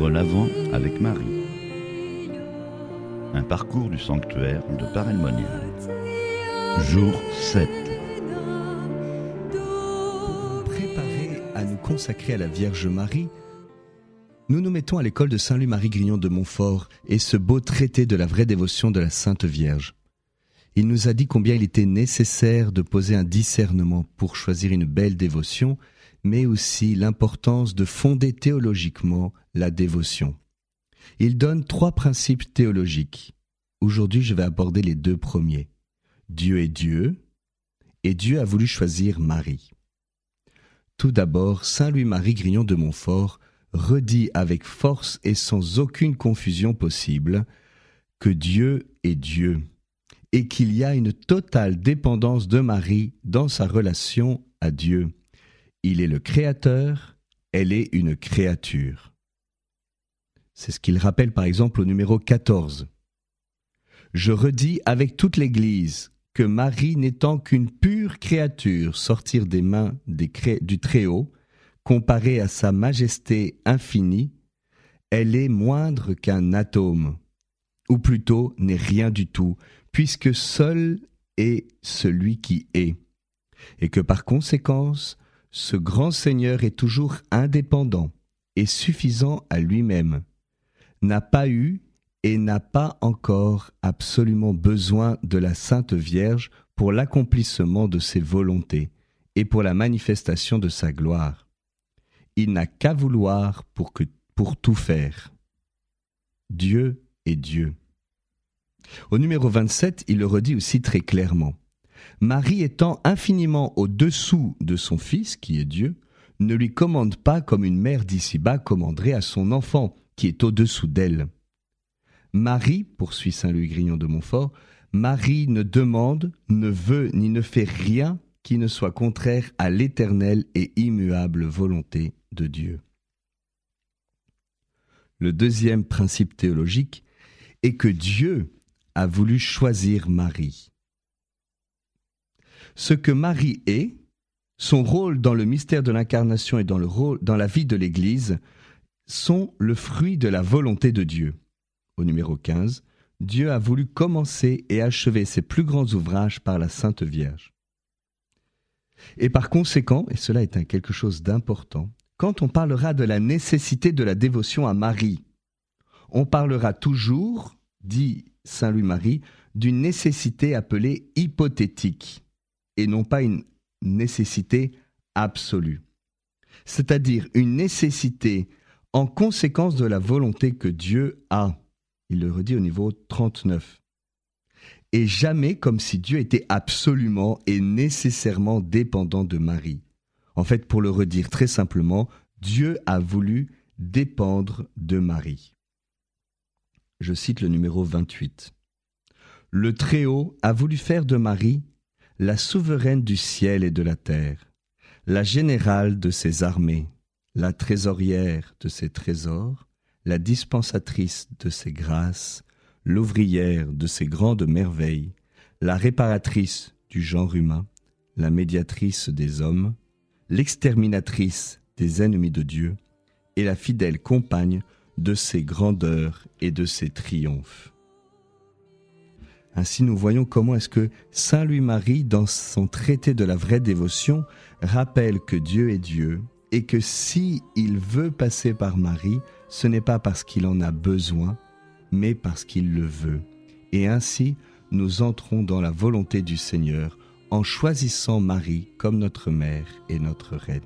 Vivre l'Avent avec Marie. Un parcours du sanctuaire de Paray-le-Monial. Jour 7. Préparés à nous consacrer à la Vierge Marie, nous nous mettons à l'école de Saint-Louis-Marie Grignon de Montfort et ce beau traité de la vraie dévotion de la Sainte Vierge. Il nous a dit combien il était nécessaire de poser un discernement pour choisir une belle dévotion, mais aussi l'importance de fonder théologiquement la dévotion. Il donne trois principes théologiques. Aujourd'hui, je vais aborder les deux premiers. Dieu est Dieu, et Dieu a voulu choisir Marie. Tout d'abord, Saint Louis-Marie Grignon de Montfort redit avec force et sans aucune confusion possible que Dieu est Dieu et qu'il y a une totale dépendance de Marie dans sa relation à Dieu. Il est le Créateur, elle est une créature. C'est ce qu'il rappelle par exemple au numéro 14. Je redis avec toute l'Église que Marie n'étant qu'une pure créature sortir des mains du Très-Haut, comparée à sa majesté infinie, elle est moindre qu'un atome, ou plutôt n'est rien du tout, puisque seul est celui qui est, et que par conséquence, ce grand Seigneur est toujours indépendant et suffisant à lui-même, n'a pas eu et n'a pas encore absolument besoin de la Sainte Vierge pour l'accomplissement de ses volontés et pour la manifestation de sa gloire. Il n'a qu'à vouloir pour, tout faire. Dieu est Dieu. Au numéro 27, il le redit aussi très clairement. Marie étant infiniment au-dessous de son Fils, qui est Dieu, ne lui commande pas comme une mère d'ici-bas commanderait à son enfant, qui est au-dessous d'elle. Marie, poursuit Saint Louis Grignon de Montfort, Marie ne demande, ne veut ni ne fait rien qui ne soit contraire à l'éternelle et immuable volonté de Dieu. Le deuxième principe théologique est que Dieu a voulu choisir Marie. Ce que Marie est, son rôle dans le mystère de l'incarnation et dans, le rôle, dans la vie de l'Église, sont le fruit de la volonté de Dieu. Au numéro 15, Dieu a voulu commencer et achever ses plus grands ouvrages par la Sainte Vierge. Et par conséquent, et cela est quelque chose d'important, quand on parlera de la nécessité de la dévotion à Marie, on parlera toujours, dit Saint Louis-Marie, d'une nécessité appelée hypothétique et non pas une nécessité absolue. C'est-à-dire une nécessité en conséquence de la volonté que Dieu a. Il le redit au niveau 39. Et jamais comme si Dieu était absolument et nécessairement dépendant de Marie. En fait, pour le redire très simplement, Dieu a voulu dépendre de Marie. Je cite le numéro 28. Le Très-Haut a voulu faire de Marie la souveraine du ciel et de la terre, la générale de ses armées, la trésorière de ses trésors, la dispensatrice de ses grâces, l'ouvrière de ses grandes merveilles, la réparatrice du genre humain, la médiatrice des hommes, l'exterminatrice des ennemis de Dieu, et la fidèle compagne de ses grandeurs et de ses triomphes. Ainsi nous voyons comment est-ce que Saint Louis-Marie, dans son traité de la vraie dévotion, rappelle que Dieu est Dieu et que si il veut passer par Marie, ce n'est pas parce qu'il en a besoin, mais parce qu'il le veut. Et ainsi, nous entrons dans la volonté du Seigneur en choisissant Marie comme notre mère et notre reine.